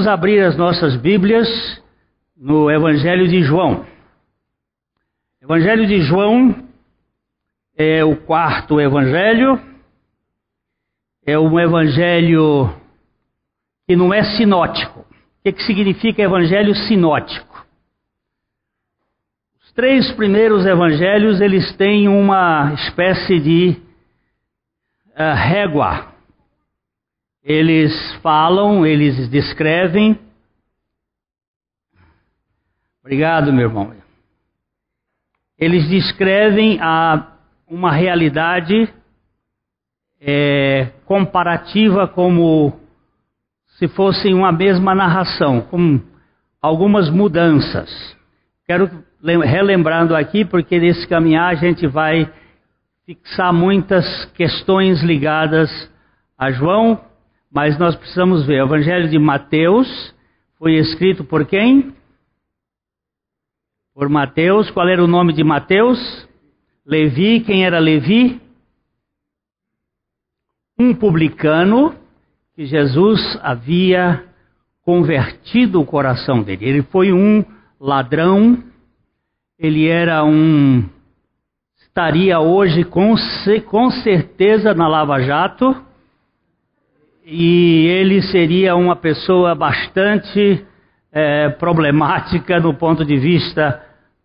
Vamos abrir as nossas Bíblias no Evangelho de João. Evangelho de João é o quarto evangelho, é um evangelho que não é sinótico. O que, que significa evangelho sinótico? Os três primeiros evangelhos eles têm uma espécie de uh, régua eles falam, eles descrevem. Obrigado, meu irmão. Eles descrevem a, uma realidade é, comparativa como se fossem uma mesma narração, com algumas mudanças. Quero relembrando aqui, porque nesse caminhar a gente vai fixar muitas questões ligadas a João, mas nós precisamos ver. O Evangelho de Mateus foi escrito por quem? Por Mateus. Qual era o nome de Mateus? Levi. Quem era Levi? Um publicano que Jesus havia convertido o coração dele. Ele foi um ladrão, ele era um. estaria hoje com, com certeza na Lava Jato e ele seria uma pessoa bastante é, problemática no ponto de vista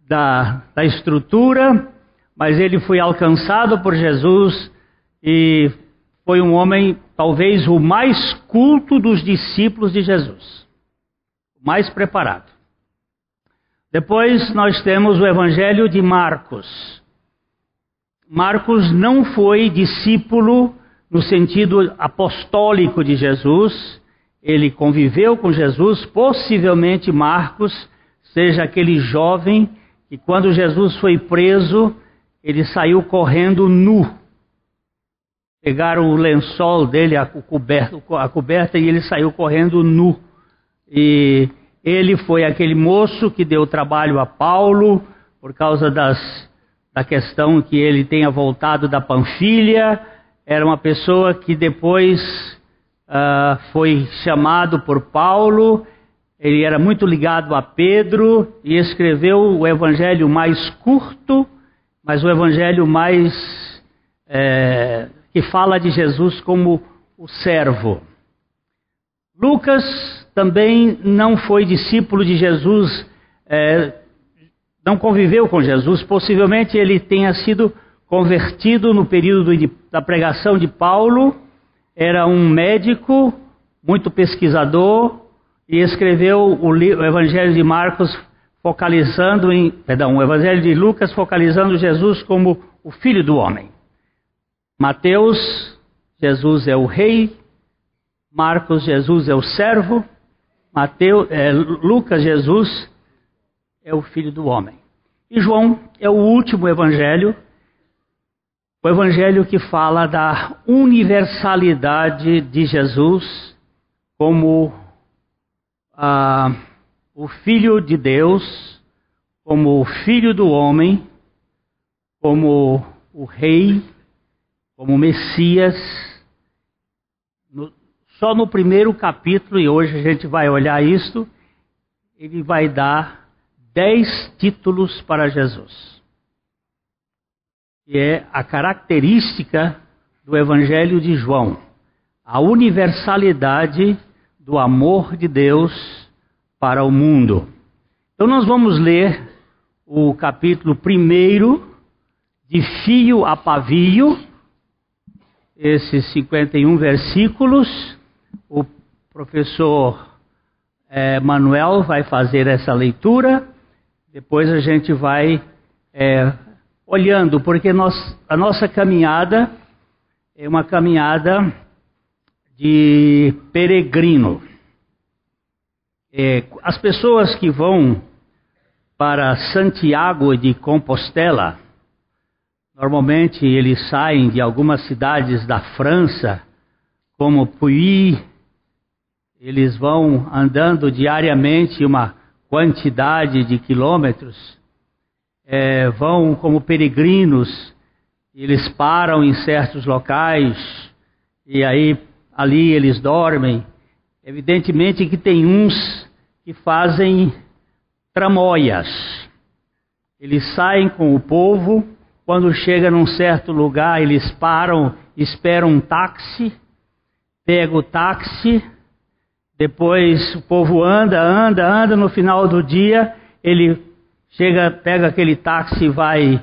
da, da estrutura, mas ele foi alcançado por Jesus e foi um homem, talvez o mais culto dos discípulos de Jesus, o mais preparado. Depois nós temos o Evangelho de Marcos. Marcos não foi discípulo no sentido apostólico de Jesus, ele conviveu com Jesus, possivelmente Marcos seja aquele jovem que quando Jesus foi preso, ele saiu correndo nu. Pegaram o lençol dele, a coberta, a coberta, e ele saiu correndo nu. E ele foi aquele moço que deu trabalho a Paulo por causa das, da questão que ele tenha voltado da Panfilha era uma pessoa que depois uh, foi chamado por Paulo, ele era muito ligado a Pedro e escreveu o evangelho mais curto, mas o evangelho mais é, que fala de Jesus como o servo. Lucas também não foi discípulo de Jesus, é, não conviveu com Jesus, possivelmente ele tenha sido convertido no período de, da pregação de Paulo, era um médico, muito pesquisador, e escreveu o, o Evangelho de Marcos focalizando em, perdão, o Evangelho de Lucas focalizando Jesus como o Filho do Homem. Mateus, Jesus é o Rei. Marcos, Jesus é o servo. Mateus, é, Lucas, Jesus é o Filho do Homem. E João é o último Evangelho o evangelho que fala da universalidade de Jesus como ah, o Filho de Deus, como o Filho do homem, como o Rei, como o Messias. No, só no primeiro capítulo, e hoje a gente vai olhar isto, ele vai dar dez títulos para Jesus que é a característica do Evangelho de João, a universalidade do amor de Deus para o mundo. Então, nós vamos ler o capítulo primeiro, de fio a pavio, esses 51 versículos. O professor é, Manuel vai fazer essa leitura, depois a gente vai é, olhando, porque nós, a nossa caminhada é uma caminhada de peregrino. É, as pessoas que vão para Santiago de Compostela, normalmente eles saem de algumas cidades da França, como Puy, eles vão andando diariamente uma quantidade de quilômetros é, vão como peregrinos, eles param em certos locais e aí ali eles dormem. Evidentemente que tem uns que fazem tramóias. Eles saem com o povo, quando chega num certo lugar, eles param, esperam um táxi, pega o táxi, depois o povo anda, anda, anda, no final do dia ele chega, pega aquele táxi vai,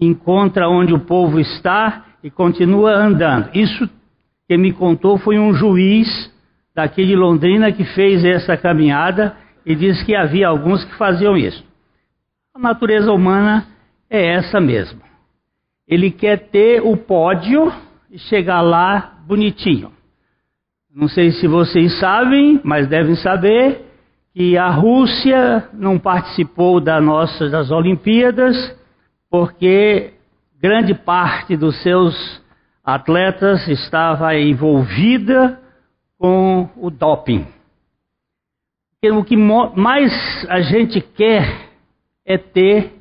encontra onde o povo está e continua andando. Isso que me contou foi um juiz daqui de Londrina que fez essa caminhada e disse que havia alguns que faziam isso. A natureza humana é essa mesmo. Ele quer ter o pódio e chegar lá bonitinho. Não sei se vocês sabem, mas devem saber que a Rússia não participou da nossa, das Olimpíadas porque grande parte dos seus atletas estava envolvida com o doping. o que mais a gente quer é ter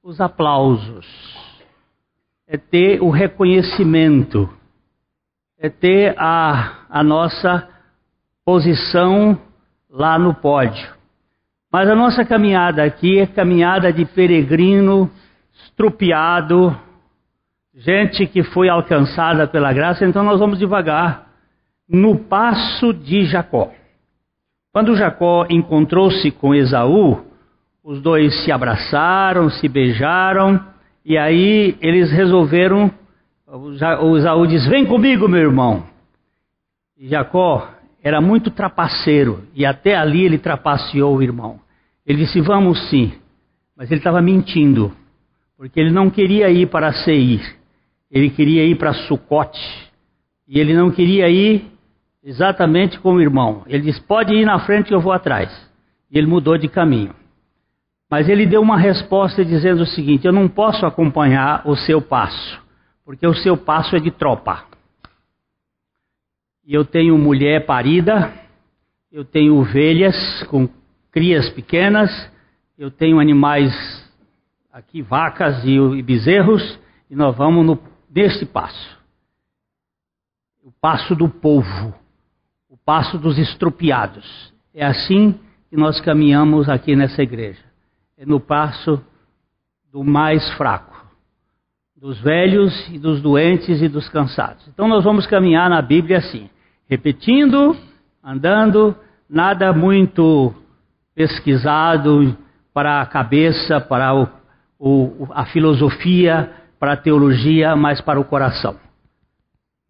os aplausos, é ter o reconhecimento é ter a, a nossa posição lá no pódio. Mas a nossa caminhada aqui é caminhada de peregrino estrupiado, gente que foi alcançada pela graça, então nós vamos devagar no passo de Jacó. Quando Jacó encontrou-se com Esaú, os dois se abraçaram, se beijaram, e aí eles resolveram o Esaú diz: Vem comigo, meu irmão. E Jacó era muito trapaceiro e até ali ele trapaceou o irmão. Ele disse: Vamos sim. Mas ele estava mentindo, porque ele não queria ir para Seir, ele queria ir para Sucote. E ele não queria ir exatamente com o irmão. Ele disse: Pode ir na frente que eu vou atrás. E ele mudou de caminho. Mas ele deu uma resposta dizendo o seguinte: Eu não posso acompanhar o seu passo porque o seu passo é de tropa. E eu tenho mulher parida, eu tenho ovelhas com crias pequenas, eu tenho animais aqui, vacas e, bezerros, e nós vamos no, passo. O passo do povo, o passo dos estropiados. É assim que nós caminhamos aqui nessa igreja. É no passo do mais fraco dos velhos e dos doentes e dos cansados. Então nós vamos caminhar na Bíblia assim, repetindo, andando, nada muito pesquisado para a cabeça, para o, o, a filosofia, para a teologia, mas para o coração.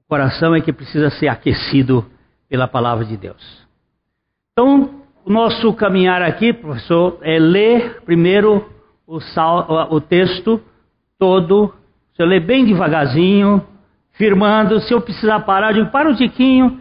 O coração é que precisa ser aquecido pela palavra de Deus. Então, o nosso caminhar aqui, professor, é ler primeiro o, sal, o texto todo se eu ler bem devagarzinho, firmando, se eu precisar parar, eu digo, para um tiquinho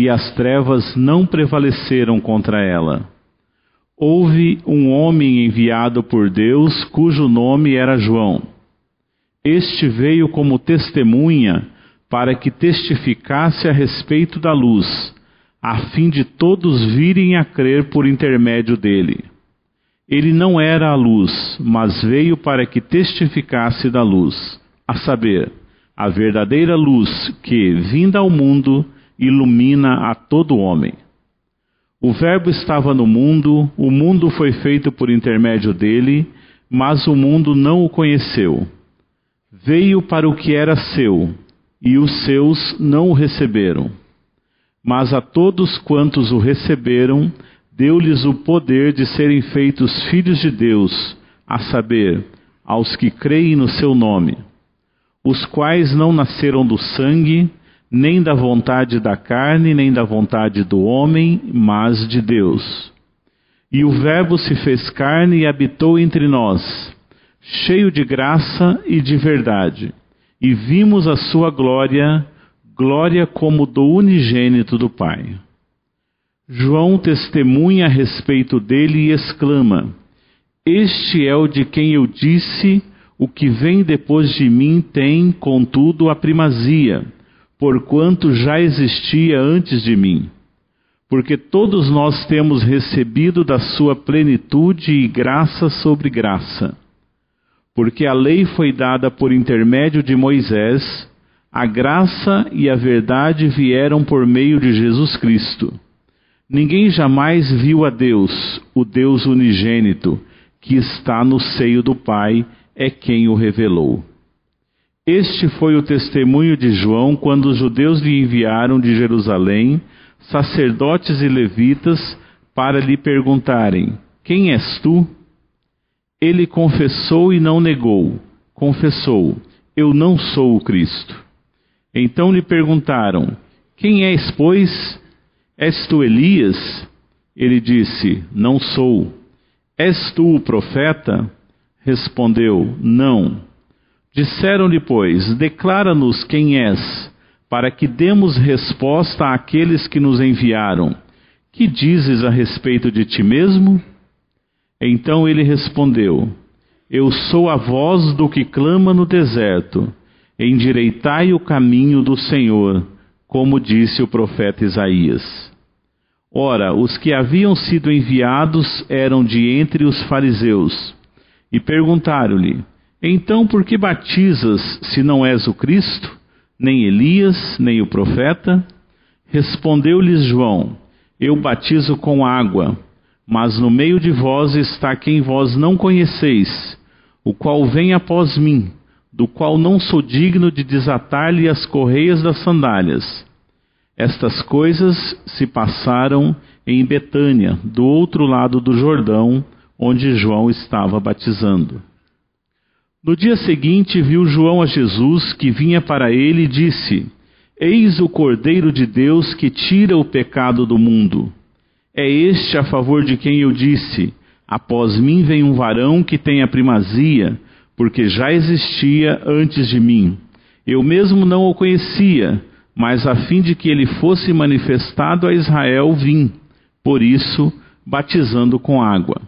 e as trevas não prevaleceram contra ela. Houve um homem enviado por Deus, cujo nome era João. Este veio como testemunha para que testificasse a respeito da luz, a fim de todos virem a crer por intermédio dele. Ele não era a luz, mas veio para que testificasse da luz, a saber, a verdadeira luz que, vinda ao mundo, ilumina a todo homem. O Verbo estava no mundo, o mundo foi feito por intermédio dele, mas o mundo não o conheceu. Veio para o que era seu, e os seus não o receberam. Mas a todos quantos o receberam, deu-lhes o poder de serem feitos filhos de Deus, a saber, aos que creem no seu nome, os quais não nasceram do sangue, nem da vontade da carne, nem da vontade do homem, mas de Deus. E o Verbo se fez carne e habitou entre nós, cheio de graça e de verdade, e vimos a sua glória, glória como do unigênito do Pai. João testemunha a respeito dele e exclama: Este é o de quem eu disse: O que vem depois de mim tem, contudo, a primazia, porquanto já existia antes de mim. Porque todos nós temos recebido da sua plenitude e graça sobre graça. Porque a lei foi dada por intermédio de Moisés, a graça e a verdade vieram por meio de Jesus Cristo. Ninguém jamais viu a Deus, o Deus unigênito, que está no seio do Pai, é quem o revelou. Este foi o testemunho de João quando os judeus lhe enviaram de Jerusalém sacerdotes e levitas para lhe perguntarem: Quem és tu? Ele confessou e não negou. Confessou: Eu não sou o Cristo. Então lhe perguntaram: Quem és, pois? És tu Elias? Ele disse: Não sou. És tu o profeta? Respondeu: Não. Disseram-lhe, pois: Declara-nos quem és, para que demos resposta àqueles que nos enviaram. Que dizes a respeito de ti mesmo? Então ele respondeu: Eu sou a voz do que clama no deserto. Endireitai o caminho do Senhor, como disse o profeta Isaías. Ora, os que haviam sido enviados eram de entre os fariseus. E perguntaram-lhe: Então por que batizas, se não és o Cristo, nem Elias, nem o profeta? Respondeu-lhes João: Eu batizo com água, mas no meio de vós está quem vós não conheceis, o qual vem após mim, do qual não sou digno de desatar-lhe as correias das sandálias. Estas coisas se passaram em Betânia, do outro lado do Jordão, onde João estava batizando. No dia seguinte, viu João a Jesus que vinha para ele e disse: Eis o Cordeiro de Deus que tira o pecado do mundo. É este a favor de quem eu disse: Após mim vem um varão que tem a primazia, porque já existia antes de mim. Eu mesmo não o conhecia mas a fim de que ele fosse manifestado a Israel, vim, por isso, batizando com água.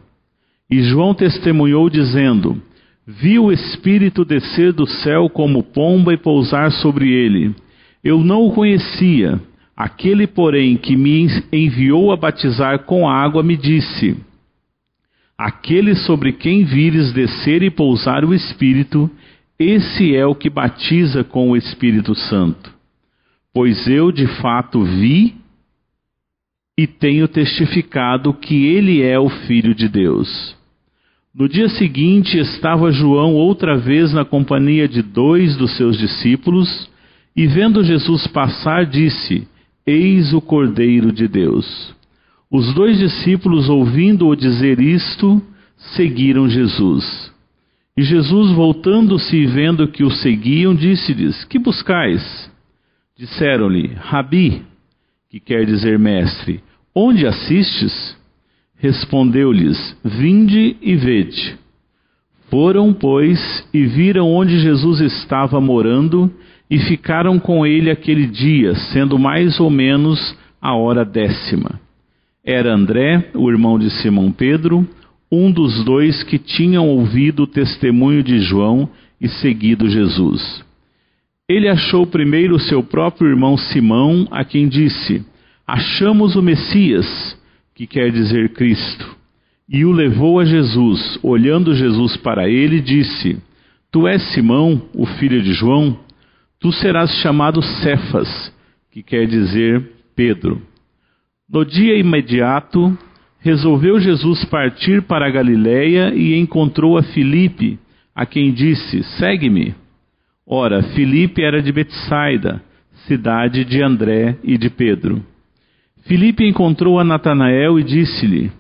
E João testemunhou, dizendo: Vi o Espírito descer do céu como pomba e pousar sobre ele. Eu não o conhecia. Aquele, porém, que me enviou a batizar com água, me disse: Aquele sobre quem vires descer e pousar o Espírito, esse é o que batiza com o Espírito Santo. Pois eu de fato vi e tenho testificado que ele é o Filho de Deus. No dia seguinte estava João outra vez na companhia de dois dos seus discípulos, e vendo Jesus passar, disse: Eis o Cordeiro de Deus. Os dois discípulos, ouvindo-o dizer isto, seguiram Jesus. E Jesus, voltando-se e vendo que o seguiam, disse-lhes: Que buscais? Disseram-lhe: Rabi, que quer dizer mestre, onde assistes? Respondeu-lhes: Vinde e vede. Foram, pois, e viram onde Jesus estava morando, e ficaram com ele aquele dia, sendo mais ou menos a hora décima. Era André, o irmão de Simão Pedro, um dos dois que tinham ouvido o testemunho de João e seguido Jesus. Ele achou primeiro seu próprio irmão Simão, a quem disse: Achamos o Messias, que quer dizer Cristo. E o levou a Jesus. Olhando Jesus para ele, disse: Tu és Simão, o filho de João? Tu serás chamado Cefas, que quer dizer Pedro. No dia imediato, resolveu Jesus partir para a Galiléia e encontrou a Filipe, a quem disse: Segue-me. Ora, Filipe era de Betsaida, cidade de André e de Pedro. Filipe encontrou a Natanael e disse-lhe: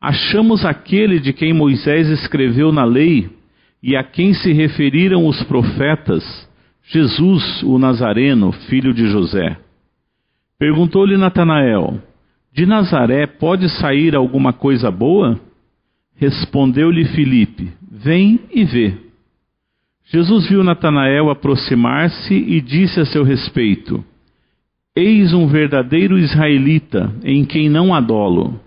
Achamos aquele de quem Moisés escreveu na lei e a quem se referiram os profetas, Jesus, o Nazareno, filho de José. Perguntou-lhe Natanael: De Nazaré pode sair alguma coisa boa? Respondeu-lhe Filipe: Vem e vê. Jesus viu Natanael aproximar-se e disse a seu respeito: Eis um verdadeiro israelita, em quem não há dolo.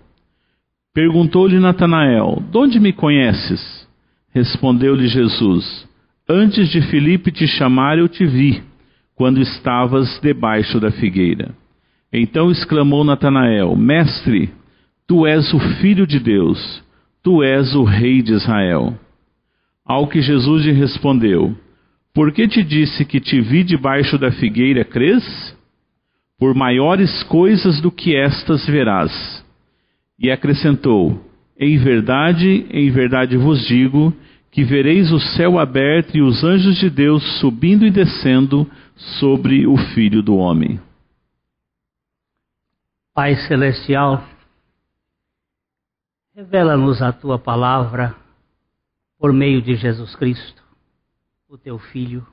Perguntou-lhe Natanael: De onde me conheces? Respondeu-lhe Jesus: Antes de Filipe te chamar, eu te vi, quando estavas debaixo da figueira. Então exclamou Natanael: Mestre, tu és o filho de Deus, tu és o rei de Israel. Ao que Jesus lhe respondeu: Por que te disse que te vi debaixo da figueira, crês? Por maiores coisas do que estas verás. E acrescentou: Em verdade, em verdade vos digo que vereis o céu aberto e os anjos de Deus subindo e descendo sobre o Filho do Homem. Pai Celestial, revela-nos a tua palavra por meio de Jesus Cristo, o teu Filho.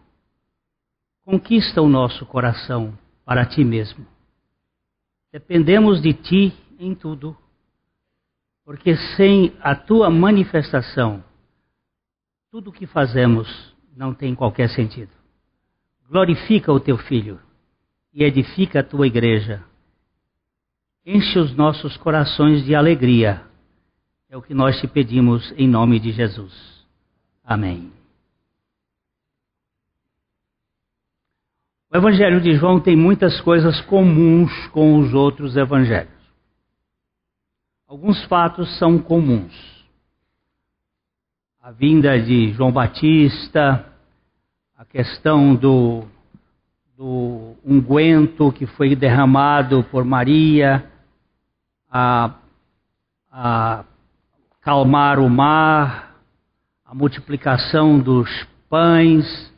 Conquista o nosso coração para ti mesmo. Dependemos de ti em tudo, porque sem a tua manifestação, tudo o que fazemos não tem qualquer sentido. Glorifica o teu Filho e edifica a tua igreja. Enche os nossos corações de alegria. É o que nós te pedimos em nome de Jesus. Amém. O Evangelho de João tem muitas coisas comuns com os outros evangelhos. Alguns fatos são comuns. A vinda de João Batista, a questão do, do unguento que foi derramado por Maria, a, a calmar o mar, a multiplicação dos pães,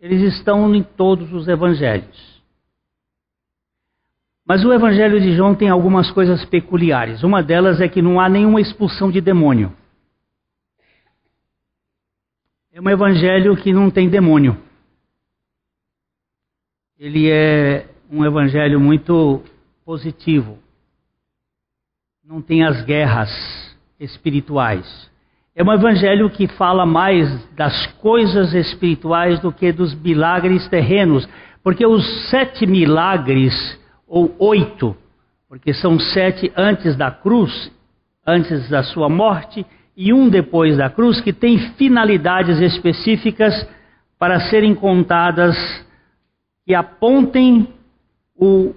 eles estão em todos os evangelhos. Mas o evangelho de João tem algumas coisas peculiares. Uma delas é que não há nenhuma expulsão de demônio. É um evangelho que não tem demônio. Ele é um evangelho muito positivo. Não tem as guerras espirituais. É um evangelho que fala mais das coisas espirituais do que dos milagres terrenos, porque os sete milagres, ou oito, porque são sete antes da cruz, antes da sua morte, e um depois da cruz, que tem finalidades específicas para serem contadas que apontem o,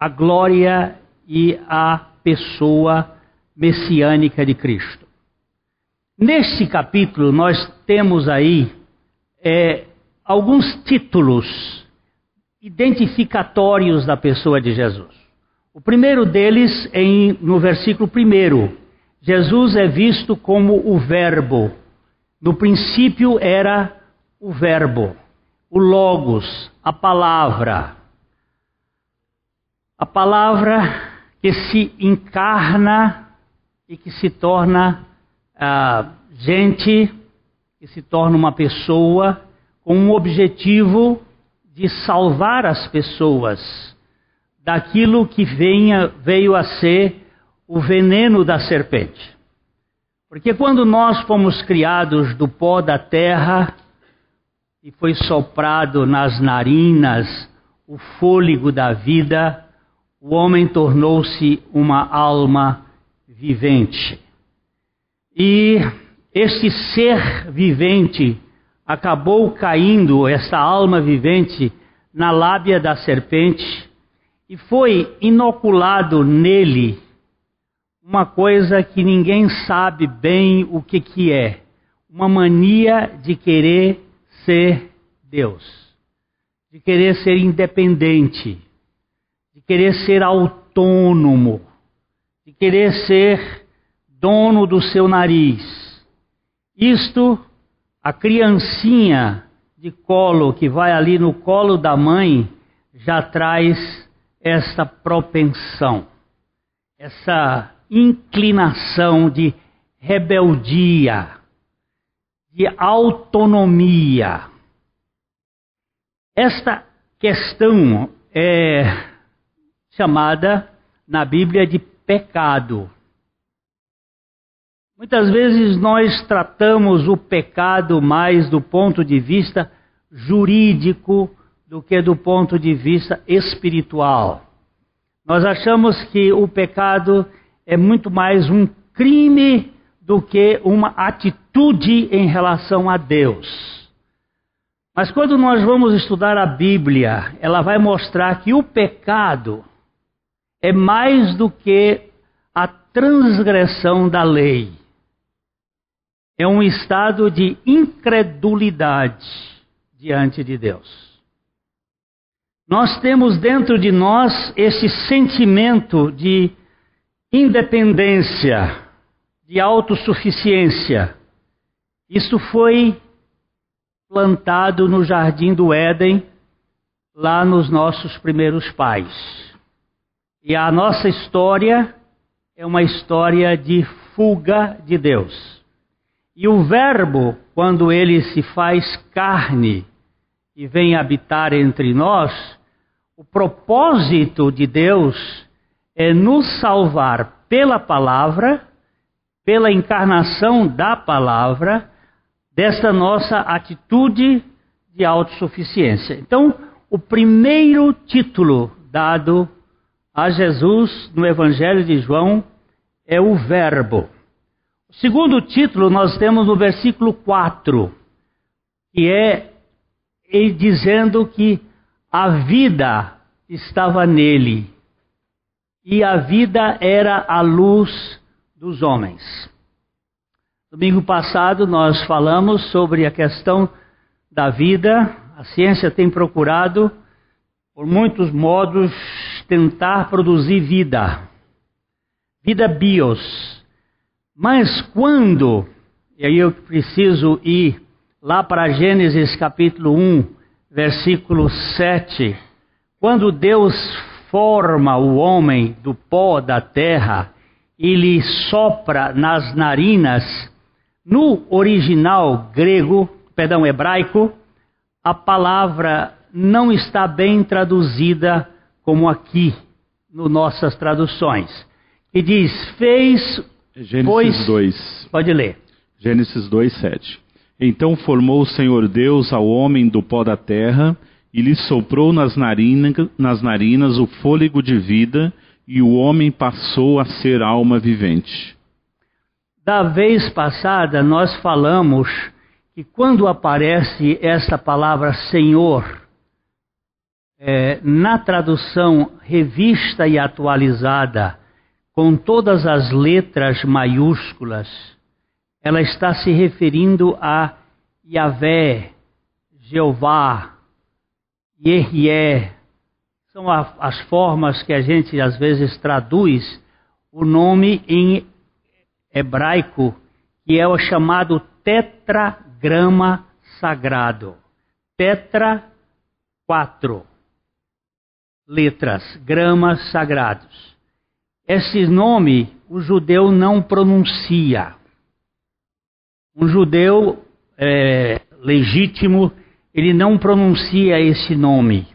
a glória e a pessoa messiânica de Cristo. Neste capítulo, nós temos aí é, alguns títulos identificatórios da pessoa de Jesus. O primeiro deles em, no versículo 1. Jesus é visto como o Verbo. No princípio era o Verbo, o Logos, a palavra. A palavra que se encarna e que se torna gente que se torna uma pessoa com um objetivo de salvar as pessoas daquilo que venha, veio a ser o veneno da serpente. Porque quando nós fomos criados do pó da terra e foi soprado nas narinas o fôlego da vida, o homem tornou-se uma alma vivente. E este ser vivente acabou caindo, essa alma vivente, na lábia da serpente e foi inoculado nele uma coisa que ninguém sabe bem o que, que é: uma mania de querer ser Deus, de querer ser independente, de querer ser autônomo, de querer ser dono do seu nariz. Isto, a criancinha de colo que vai ali no colo da mãe já traz essa propensão, essa inclinação de rebeldia, de autonomia. Esta questão é chamada na Bíblia de pecado. Muitas vezes nós tratamos o pecado mais do ponto de vista jurídico do que do ponto de vista espiritual. Nós achamos que o pecado é muito mais um crime do que uma atitude em relação a Deus. Mas quando nós vamos estudar a Bíblia, ela vai mostrar que o pecado é mais do que a transgressão da lei. É um estado de incredulidade diante de Deus. Nós temos dentro de nós esse sentimento de independência, de autossuficiência. Isso foi plantado no jardim do Éden, lá nos nossos primeiros pais. E a nossa história é uma história de fuga de Deus. E o Verbo, quando ele se faz carne e vem habitar entre nós, o propósito de Deus é nos salvar pela palavra, pela encarnação da palavra, desta nossa atitude de autossuficiência. Então, o primeiro título dado a Jesus no Evangelho de João é o Verbo. Segundo título nós temos no versículo 4, que é ele dizendo que a vida estava nele e a vida era a luz dos homens. Domingo passado nós falamos sobre a questão da vida. A ciência tem procurado, por muitos modos, tentar produzir vida. Vida bios. Mas quando, e aí eu preciso ir lá para Gênesis capítulo 1, versículo 7, quando Deus forma o homem do pó da terra e lhe sopra nas narinas, no original grego, perdão, hebraico, a palavra não está bem traduzida como aqui, nas nossas traduções. E diz: fez. Gênesis pois, 2. Pode ler. Gênesis 2, 7. Então formou o Senhor Deus ao homem do pó da terra e lhe soprou nas, narina, nas narinas o fôlego de vida, e o homem passou a ser alma vivente. Da vez passada, nós falamos que quando aparece esta palavra Senhor, é, na tradução revista e atualizada, com todas as letras maiúsculas, ela está se referindo a Yahvé, Jeová, Yehie, são as formas que a gente às vezes traduz o nome em hebraico, que é o chamado tetragrama sagrado. Tetra, quatro letras, gramas sagrados. Esse nome o judeu não pronuncia. Um judeu é, legítimo ele não pronuncia esse nome.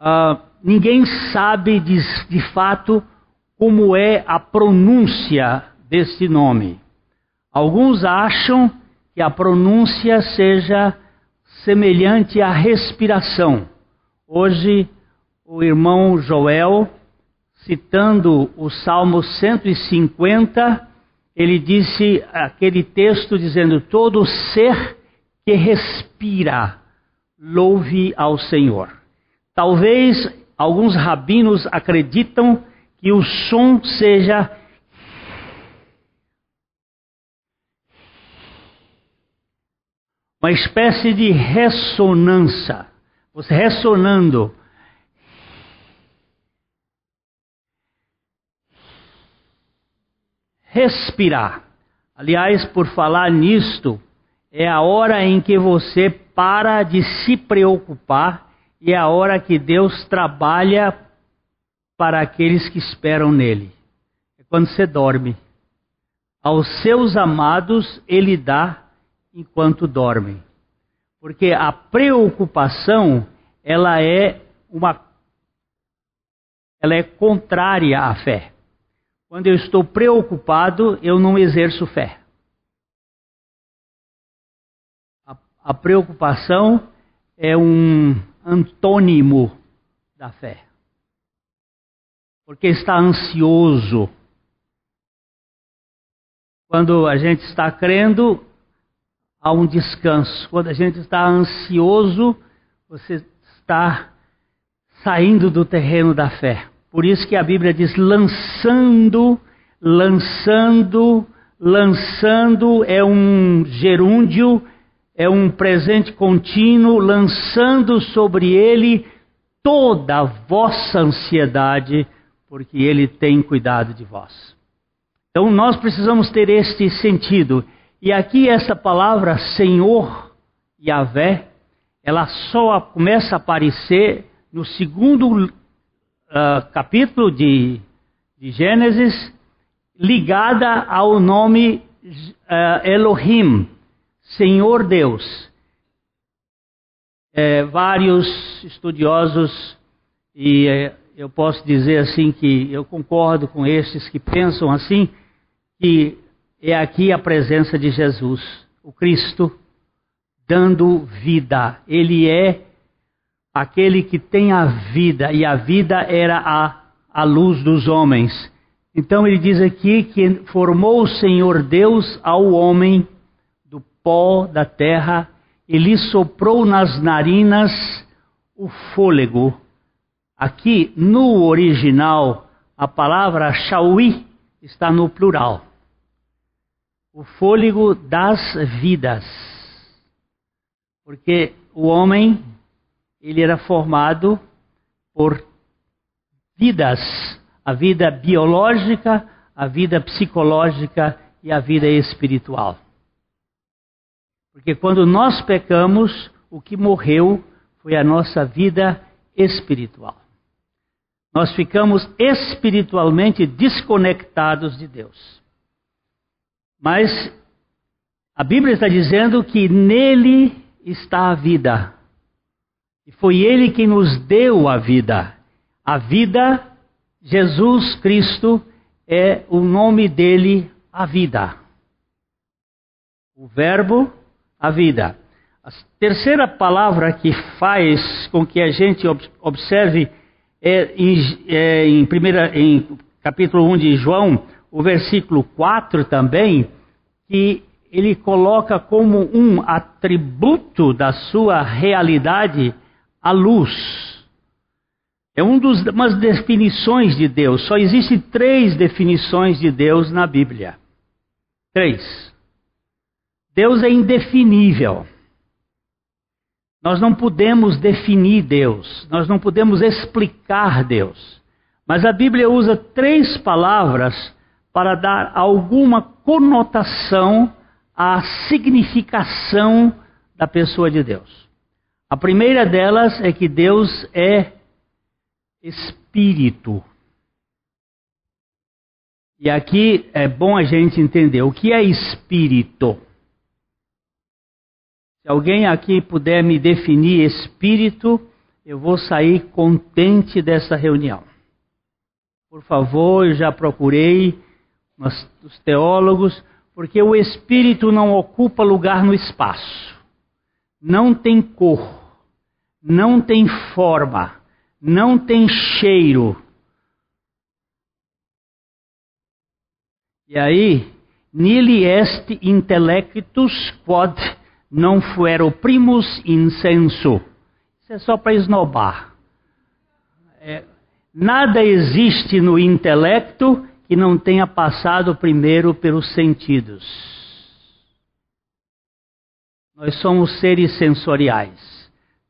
Uh, ninguém sabe de, de fato como é a pronúncia desse nome. Alguns acham que a pronúncia seja semelhante à respiração. Hoje, o irmão Joel, citando o Salmo 150, ele disse aquele texto dizendo: Todo ser que respira, louve ao Senhor. Talvez alguns rabinos acreditam que o som seja uma espécie de ressonância, você ressonando respirar. Aliás, por falar nisto, é a hora em que você para de se preocupar e é a hora que Deus trabalha para aqueles que esperam nele. É quando você dorme. Aos seus amados ele dá enquanto dormem. Porque a preocupação, ela é uma ela é contrária à fé. Quando eu estou preocupado, eu não exerço fé. A, a preocupação é um antônimo da fé. Porque está ansioso. Quando a gente está crendo, há um descanso. Quando a gente está ansioso, você está saindo do terreno da fé. Por isso que a Bíblia diz lançando, lançando, lançando é um gerúndio, é um presente contínuo, lançando sobre ele toda a vossa ansiedade, porque ele tem cuidado de vós. Então nós precisamos ter este sentido. E aqui essa palavra Senhor, Yahvé, ela só começa a aparecer no segundo uh, capítulo de, de, Gênesis, ligada ao nome uh, Elohim, Senhor Deus. É, vários estudiosos, e é, eu posso dizer assim que eu concordo com esses que pensam assim, que é aqui a presença de Jesus, o Cristo, dando vida. Ele é aquele que tem a vida, e a vida era a, a luz dos homens. Então ele diz aqui que formou o Senhor Deus ao homem do pó da terra e lhe soprou nas narinas o fôlego. Aqui no original, a palavra shaui está no plural. O fôlego das vidas. Porque o homem ele era formado por vidas, a vida biológica, a vida psicológica e a vida espiritual. Porque quando nós pecamos, o que morreu foi a nossa vida espiritual. Nós ficamos espiritualmente desconectados de Deus. Mas a Bíblia está dizendo que nele está a vida. E foi Ele quem nos deu a vida. A vida, Jesus Cristo, é o nome dele, a vida. O Verbo, a vida. A terceira palavra que faz com que a gente observe é em, é em, primeira, em capítulo 1 de João, o versículo 4 também, que ele coloca como um atributo da sua realidade a luz. É um dos, definições de Deus. Só existem três definições de Deus na Bíblia. Três. Deus é indefinível. Nós não podemos definir Deus, nós não podemos explicar Deus. Mas a Bíblia usa três palavras para dar alguma conotação à significação da pessoa de Deus. A primeira delas é que Deus é espírito. E aqui é bom a gente entender o que é espírito. Se alguém aqui puder me definir espírito, eu vou sair contente dessa reunião. Por favor, eu já procurei os teólogos, porque o espírito não ocupa lugar no espaço, não tem cor, não tem forma, não tem cheiro. E aí, nili est intellectus quod non fuero primus incenso. Isso é só para esnobar. É, nada existe no intelecto que não tenha passado primeiro pelos sentidos. Nós somos seres sensoriais.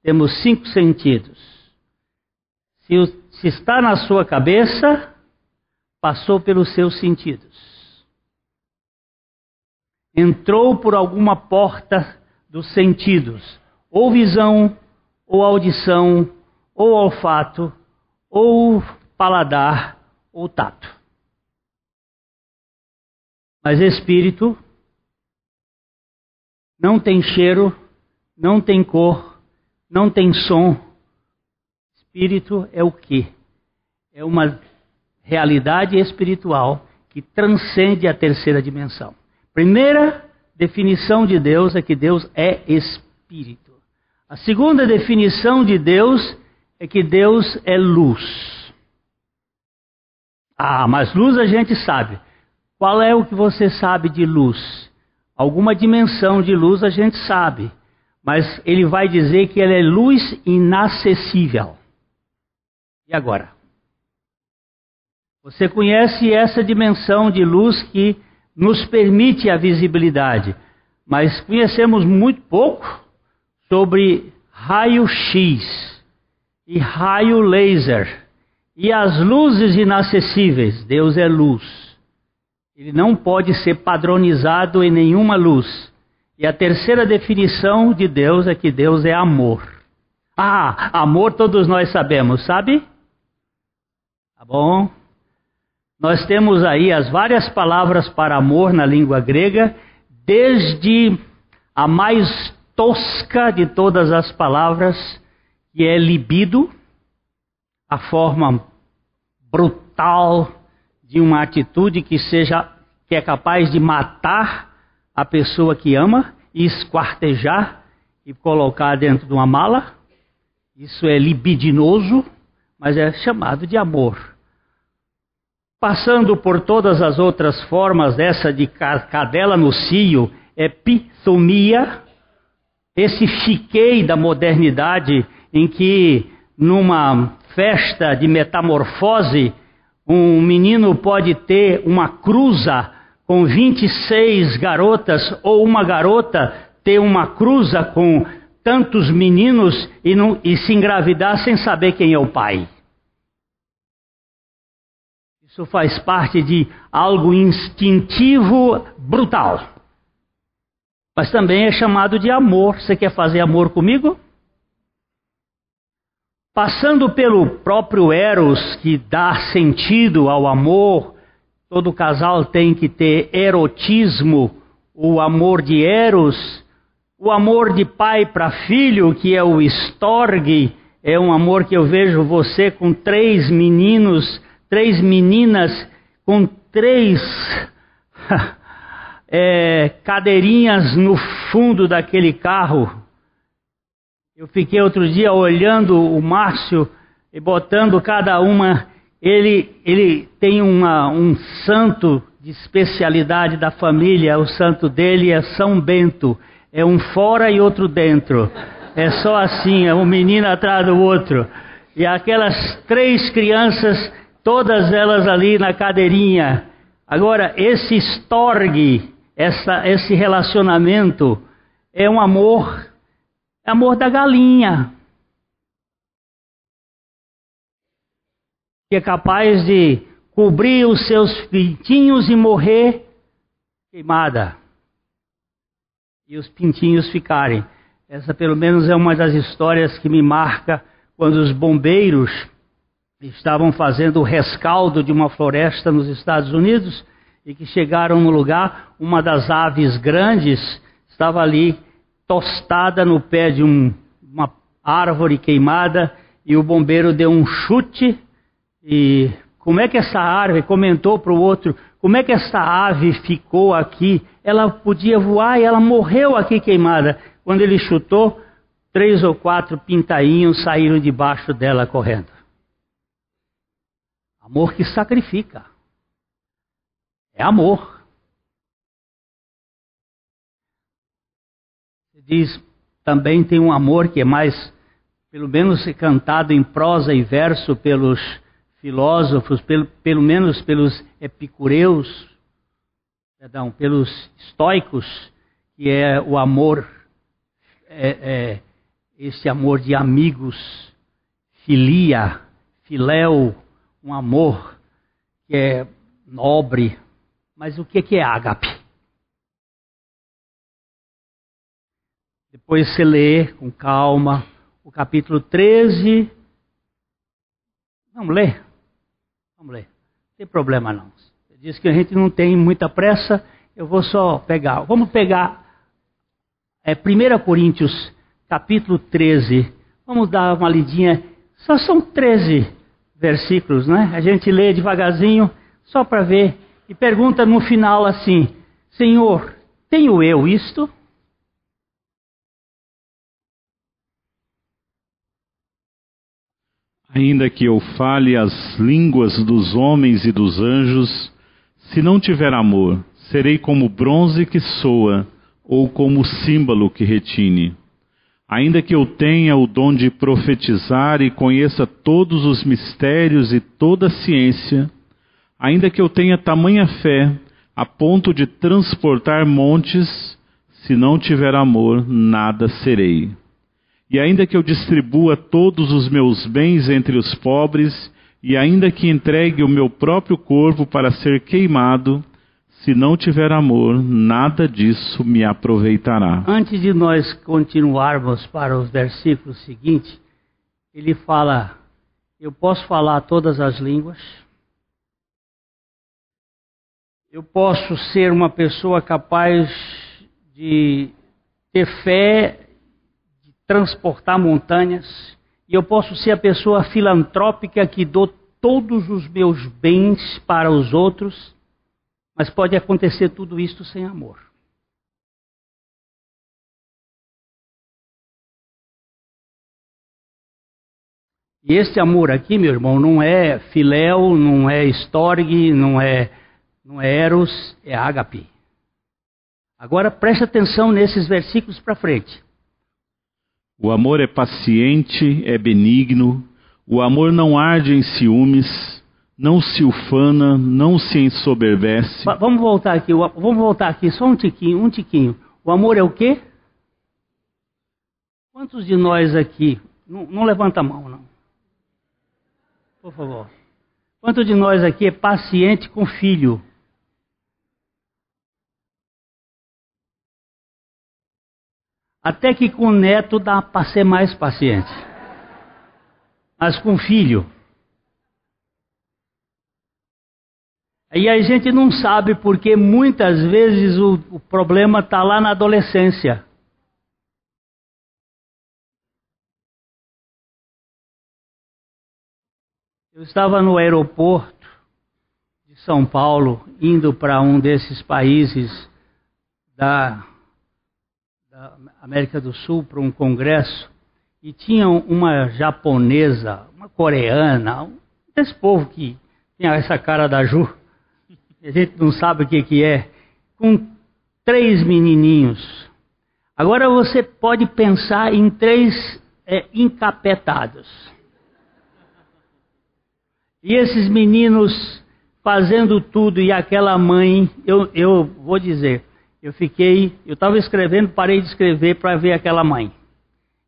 Temos cinco sentidos. Se, se está na sua cabeça, passou pelos seus sentidos. Entrou por alguma porta dos sentidos, ou visão, ou audição, ou olfato, ou paladar, ou tato. Mas espírito não tem cheiro, não tem cor, não tem som. Espírito é o quê? É uma realidade espiritual que transcende a terceira dimensão. Primeira definição de Deus é que Deus é espírito. A segunda definição de Deus é que Deus é luz. Ah, mas luz a gente sabe. Qual é o que você sabe de luz? Alguma dimensão de luz a gente sabe. Mas ele vai dizer que ela é luz inacessível. E agora? Você conhece essa dimensão de luz que nos permite a visibilidade, mas conhecemos muito pouco sobre raio-x e raio laser e as luzes inacessíveis. Deus é luz. Ele não pode ser padronizado em nenhuma luz. E a terceira definição de Deus é que Deus é amor. Ah, amor todos nós sabemos, sabe? Tá bom? Nós temos aí as várias palavras para amor na língua grega, desde a mais tosca de todas as palavras, que é libido, a forma brutal de uma atitude que seja que é capaz de matar a pessoa que ama e esquartejar e colocar dentro de uma mala. Isso é libidinoso, mas é chamado de amor. Passando por todas as outras formas dessa de cadela no cio, epithumia, esse fiquei da modernidade em que numa festa de metamorfose um menino pode ter uma cruza com 26 garotas ou uma garota ter uma cruza com tantos meninos e, não, e se engravidar sem saber quem é o pai. Isso faz parte de algo instintivo brutal. Mas também é chamado de amor. Você quer fazer amor comigo? Passando pelo próprio Eros, que dá sentido ao amor, todo casal tem que ter erotismo, o amor de Eros, o amor de pai para filho, que é o Storge, é um amor que eu vejo você com três meninos três meninas com três é, cadeirinhas no fundo daquele carro. Eu fiquei outro dia olhando o Márcio e botando cada uma. Ele, ele tem uma, um santo de especialidade da família, o santo dele é São Bento. É um fora e outro dentro. É só assim, é um menino atrás do outro. E aquelas três crianças todas elas ali na cadeirinha. Agora, esse estorgue, essa, esse relacionamento, é um amor, é amor da galinha. Que é capaz de cobrir os seus pintinhos e morrer queimada. E os pintinhos ficarem. Essa, pelo menos, é uma das histórias que me marca quando os bombeiros estavam fazendo o rescaldo de uma floresta nos Estados Unidos e que chegaram no lugar, uma das aves grandes estava ali tostada no pé de um, uma árvore queimada e o bombeiro deu um chute e como é que essa árvore comentou para o outro como é que essa ave ficou aqui ela podia voar e ela morreu aqui queimada quando ele chutou três ou quatro pintainhos saíram debaixo dela correndo Amor que sacrifica. É amor. Diz, também tem um amor que é mais, pelo menos cantado em prosa e verso pelos filósofos, pelo, pelo menos pelos epicureus, perdão, pelos estoicos, que é o amor, é, é, esse amor de amigos, filia, filéu, um amor que é nobre. Mas o que é ágape? Depois você lê com calma o capítulo 13. Vamos ler? Vamos ler. Não tem problema não. Você diz que a gente não tem muita pressa, eu vou só pegar. Vamos pegar é, 1 Coríntios, capítulo 13. Vamos dar uma lidinha. Só são 13 versículos, né? A gente lê devagarzinho, só para ver, e pergunta no final assim: Senhor, tenho eu isto? Ainda que eu fale as línguas dos homens e dos anjos, se não tiver amor, serei como bronze que soa ou como símbolo que retine. Ainda que eu tenha o dom de profetizar e conheça todos os mistérios e toda a ciência, ainda que eu tenha tamanha fé a ponto de transportar montes, se não tiver amor, nada serei. E ainda que eu distribua todos os meus bens entre os pobres, e ainda que entregue o meu próprio corpo para ser queimado, se não tiver amor, nada disso me aproveitará. Antes de nós continuarmos para os versículos seguintes, ele fala: Eu posso falar todas as línguas, eu posso ser uma pessoa capaz de ter fé, transportar montanhas, e eu posso ser a pessoa filantrópica que dou todos os meus bens para os outros mas pode acontecer tudo isto sem amor. E este amor aqui, meu irmão, não é filéu, não é storg, não é, não é eros, é ágape. Agora preste atenção nesses versículos para frente. O amor é paciente, é benigno, o amor não arde em ciúmes, não se ufana, não se ensoberbece. Vamos voltar aqui, vamos voltar aqui, só um tiquinho, um tiquinho. O amor é o quê? Quantos de nós aqui, não, não levanta a mão não, por favor. Quantos de nós aqui é paciente com filho? Até que com neto dá para ser mais paciente. Mas com filho, E a gente não sabe porque muitas vezes o, o problema está lá na adolescência. Eu estava no aeroporto de São Paulo, indo para um desses países da, América do Sul, para um congresso, e tinha uma japonesa, uma coreana, esse povo que tinha essa cara da Ju a gente não sabe o que, que é, com três menininhos. Agora você pode pensar em três é, encapetados. E esses meninos fazendo tudo, e aquela mãe, eu, eu vou dizer, eu fiquei, eu estava escrevendo, parei de escrever para ver aquela mãe.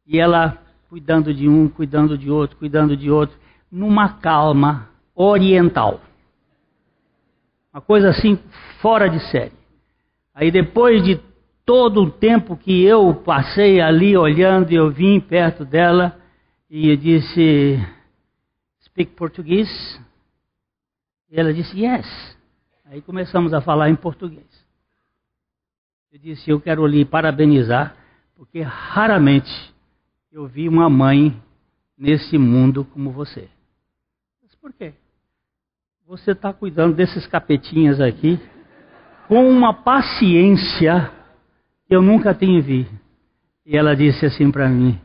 E ela cuidando de um, cuidando de outro, cuidando de outro, numa calma oriental. Uma coisa assim fora de série. Aí depois de todo o tempo que eu passei ali olhando, eu vim perto dela e eu disse: Speak português? E ela disse: Yes. Aí começamos a falar em português. Eu disse: Eu quero lhe parabenizar, porque raramente eu vi uma mãe nesse mundo como você. Mas por quê? Você está cuidando desses capetinhas aqui com uma paciência que eu nunca tinha vi. E ela disse assim para mim: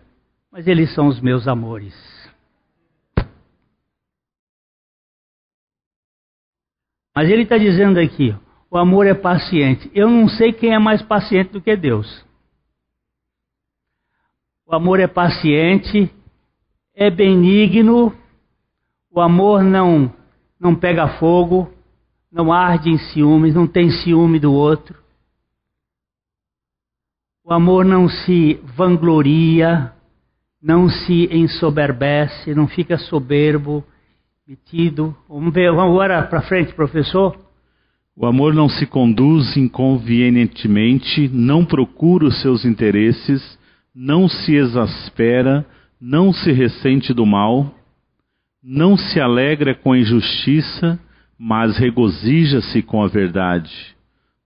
Mas eles são os meus amores. Mas ele está dizendo aqui: o amor é paciente. Eu não sei quem é mais paciente do que Deus. O amor é paciente, é benigno, o amor não não pega fogo, não arde em ciúmes, não tem ciúme do outro. O amor não se vangloria, não se ensoberbece, não fica soberbo, metido. Vamos ver, vamos agora para frente, professor. O amor não se conduz inconvenientemente, não procura os seus interesses, não se exaspera, não se ressente do mal não se alegra com a injustiça, mas regozija-se com a verdade.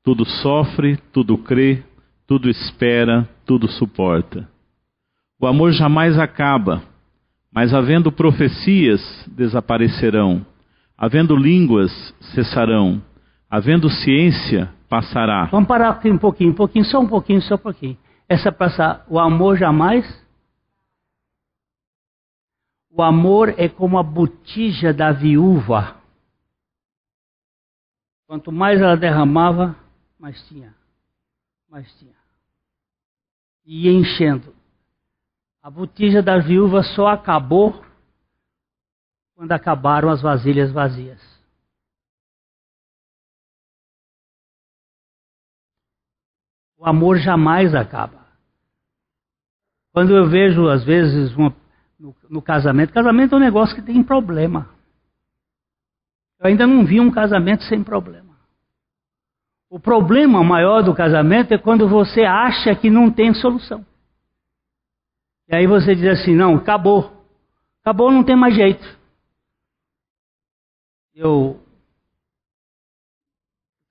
Tudo sofre, tudo crê, tudo espera, tudo suporta. O amor jamais acaba, mas havendo profecias, desaparecerão, havendo línguas, cessarão, havendo ciência, passará. Vamos parar aqui um pouquinho, um pouquinho, só um pouquinho, só um pouquinho. Essa passar, o amor jamais O amor é como a botija da viúva. Quanto mais ela derramava, mais tinha. Mais tinha. E ia enchendo. A botija da viúva só acabou quando acabaram as vasilhas vazias. O amor jamais acaba. Quando eu vejo, às vezes, uma, no, no, casamento, casamento é um negócio que tem problema. Eu ainda não vi um casamento sem problema. O problema maior do casamento é quando você acha que não tem solução. E aí você diz assim: não, acabou. Acabou, não tem mais jeito. Eu,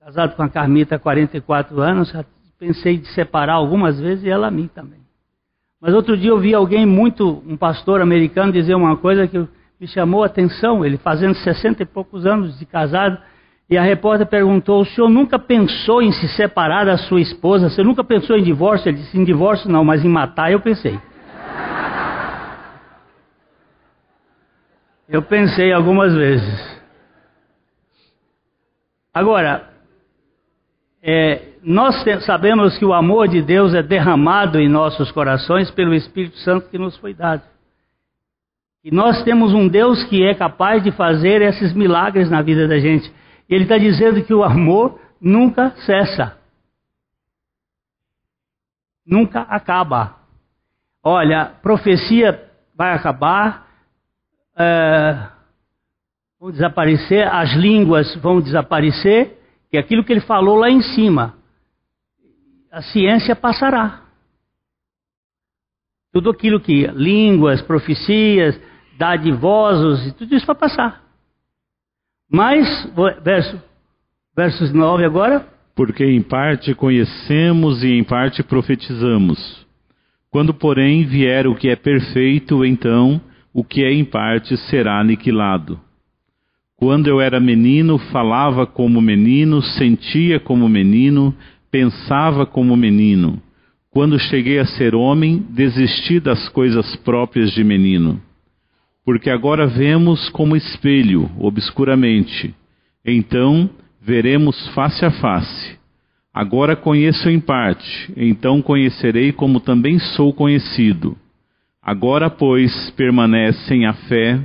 casado com a Carmita há 44 anos, pensei de separar algumas vezes e ela a mim também. Mas outro dia eu vi alguém muito, um pastor americano, dizer uma coisa que me chamou a atenção. Ele fazendo 60 e poucos anos de casado. E a repórter perguntou: O senhor nunca pensou em se separar da sua esposa? Você nunca pensou em divórcio? Ele disse: Em divórcio não, mas em matar eu pensei. Eu pensei algumas vezes. Agora, é, nós sabemos que o amor de Deus é derramado em nossos corações pelo Espírito Santo que nos foi dado. E nós temos um Deus que é capaz de fazer esses milagres na vida da gente. E Ele está dizendo que o amor nunca cessa. Nunca acaba. Olha, profecia vai acabar, uh, vão desaparecer, as línguas vão desaparecer, que é aquilo que ele falou lá em cima. A ciência passará. Tudo aquilo que línguas, profecias, dadivosos, tudo isso vai passar. Mas, verso, versos 9 agora. Porque em parte conhecemos e em parte profetizamos. Quando, porém, vier o que é perfeito, então o que é em parte será aniquilado. Quando eu era menino, falava como menino, sentia como menino, pensava como menino. Quando cheguei a ser homem, desisti das coisas próprias de menino. Porque agora vemos como espelho, obscuramente. Então veremos face a face. Agora conheço em parte, então conhecerei como também sou conhecido. Agora, pois, permanecem a fé,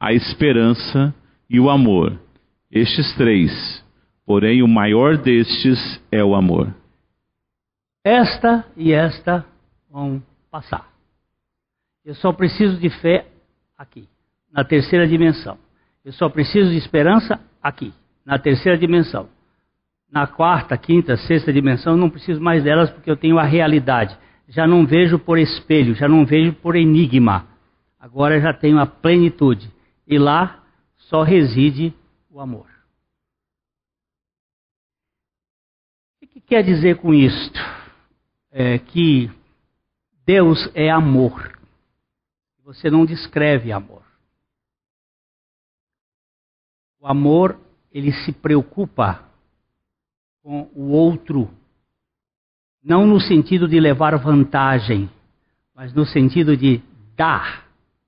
a esperança e o amor. Estes três, porém o maior destes é o amor. Esta e esta vão passar. Eu só preciso de fé aqui, na terceira dimensão. Eu só preciso de esperança aqui, na terceira dimensão. Na quarta, quinta, sexta dimensão, eu não preciso mais delas porque eu tenho a realidade já não vejo por espelho, já não vejo por enigma. Agora já tenho a plenitude. E lá só reside o amor. O que quer dizer com isto? É que Deus é amor. Você não descreve amor. O amor, ele se preocupa com o outro não no sentido de levar vantagem, mas no sentido de dar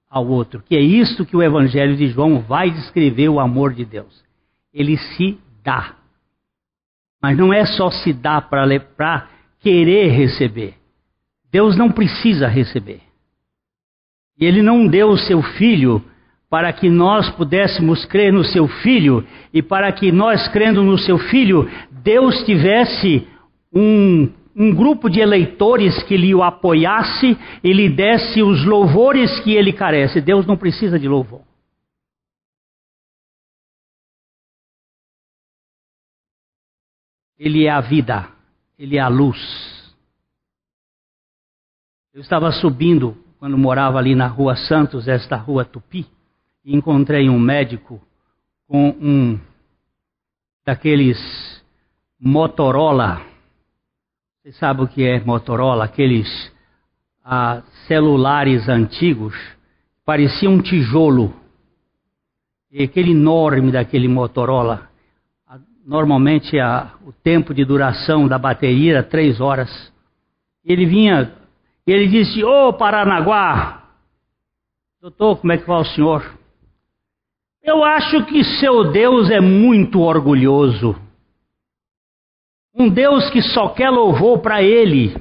ao outro, que é isto que o Evangelho de João vai descrever o amor de Deus. Ele se dá. Mas não é só se dá para querer receber. Deus não precisa receber. E Ele não deu o seu filho para que nós pudéssemos crer no seu filho e para que nós, crendo no seu filho, Deus tivesse um um grupo de eleitores que lhe o apoiasse e lhe desse os louvores que ele carece. Deus não precisa de louvor. Ele é a vida, ele é a luz. Eu estava subindo quando morava ali na Rua Santos, esta Rua Tupi, e encontrei um médico com um daqueles Motorola você sabe o que é Motorola? Aqueles ah, celulares antigos, parecia um tijolo. E aquele enorme daquele Motorola, normalmente a, o tempo de duração da bateria era três horas. Ele vinha, ele disse: Ô oh, Paranaguá, Doutor, como é que vai o senhor? Eu acho que seu Deus é muito orgulhoso. Um Deus que só quer louvor para Ele.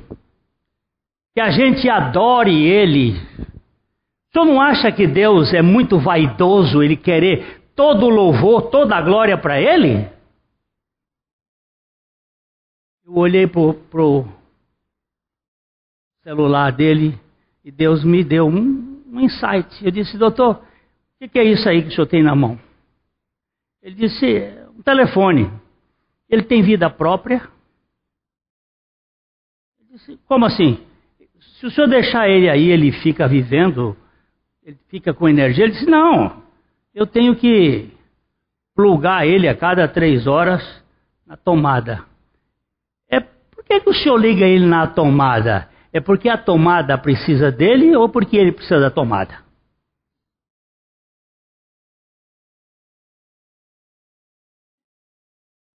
Que a gente adore Ele. O senhor não acha que Deus é muito vaidoso, Ele querer todo o louvor, toda a glória para Ele? Eu olhei para o celular dele e Deus me deu um, um insight. Eu disse, doutor, o que, que é isso aí que o senhor tem na mão? Ele disse, um telefone. Ele tem vida própria? Eu disse, como assim? Se o senhor deixar ele aí, ele fica vivendo, ele fica com energia? Ele disse, não, eu tenho que plugar ele a cada três horas na tomada que, que o senhor liga ele na tomada? É porque a tomada precisa dele ou porque ele precisa da tomada?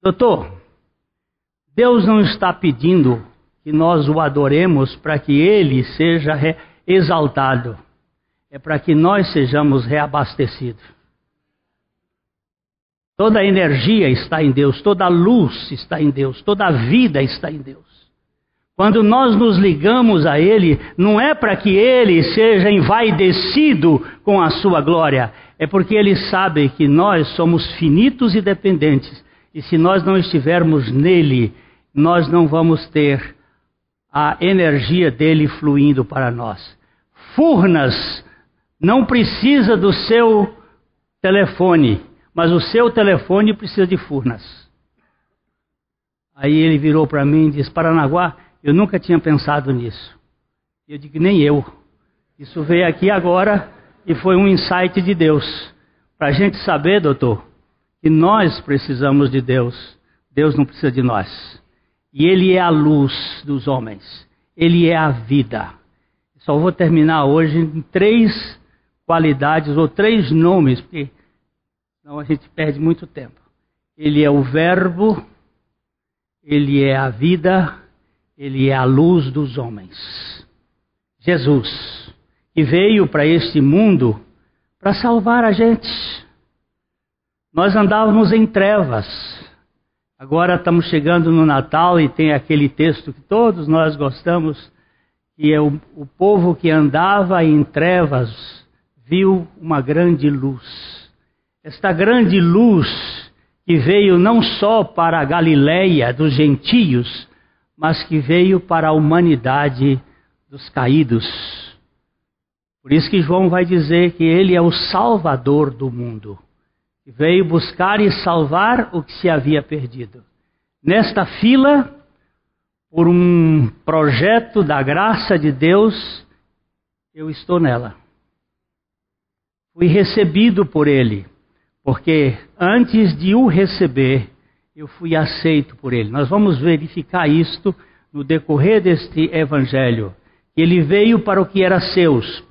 Doutor, Deus não está pedindo que nós o adoremos para que ele seja exaltado. É para que nós sejamos reabastecidos. Toda a energia está em Deus, toda a luz está em Deus, toda a vida está em Deus. Quando nós nos ligamos a Ele, não é para que Ele seja envaidecido com a sua glória, é porque Ele sabe que nós somos finitos e dependentes, e se nós não estivermos nele, nós não vamos ter a energia dele fluindo para nós. Furnas não precisa do seu telefone mas o seu telefone precisa de furnas. Aí ele virou para mim e disse: Paranaguá, eu nunca tinha pensado nisso. Eu digo: nem eu. Isso veio aqui agora e foi um insight de Deus. Para a gente saber, doutor, que nós precisamos de Deus, Deus não precisa de nós. E Ele é a luz dos homens, Ele é a vida. Só vou terminar hoje em três qualidades ou três nomes, porque Senão a gente perde muito tempo. Ele é o Verbo, ele é a vida, ele é a luz dos homens. Jesus, que veio para este mundo para salvar a gente. Nós andávamos em trevas. Agora estamos chegando no Natal e tem aquele texto que todos nós gostamos, que é o, o povo que andava em trevas viu uma grande luz esta grande luz que veio não só para a Galileia dos gentios, mas que veio para a humanidade dos caídos. Por isso que João vai dizer que ele é o salvador do mundo, que veio buscar e salvar o que se havia perdido. Nesta fila, por um projeto da graça de Deus, eu estou nela. Fui recebido por ele porque antes de o receber, eu fui aceito por ele. Nós vamos verificar isto no decorrer deste evangelho. Ele veio para o que era seus.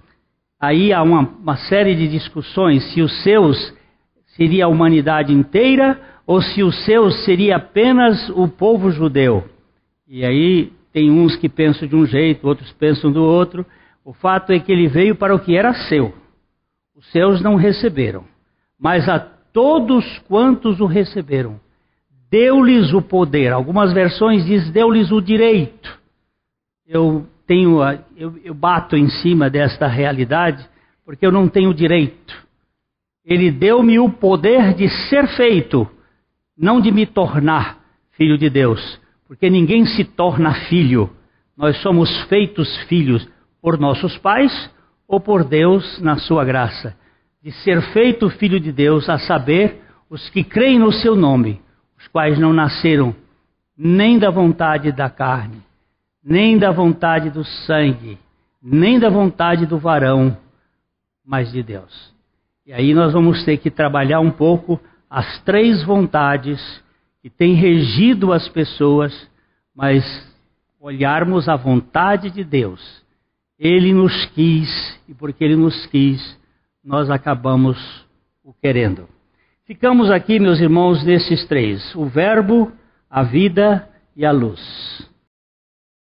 Aí há uma, uma série de discussões se os seus seria a humanidade inteira ou se os seus seria apenas o povo judeu. E aí tem uns que pensam de um jeito, outros pensam do outro. O fato é que ele veio para o que era seu. Os seus não receberam mas a todos quantos o receberam, deu-lhes o poder. Algumas versões diz deu-lhes o direito. Eu tenho, eu, eu bato em cima desta realidade porque eu não tenho direito. Ele deu-me o poder de ser feito, não de me tornar filho de Deus, porque ninguém se torna filho. Nós somos feitos filhos por nossos pais ou por Deus na sua graça de ser feito filho de Deus, a saber, os que creem no seu nome, os quais não nasceram nem da vontade da carne, nem da vontade do sangue, nem da vontade do varão, mas de Deus. E aí nós vamos ter que trabalhar um pouco as três vontades que têm regido as pessoas, mas olharmos a vontade de Deus. Ele nos quis, e porque Ele nos quis, nós acabamos o querendo. Ficamos aqui, meus irmãos, nesses três: o Verbo, a vida e a luz.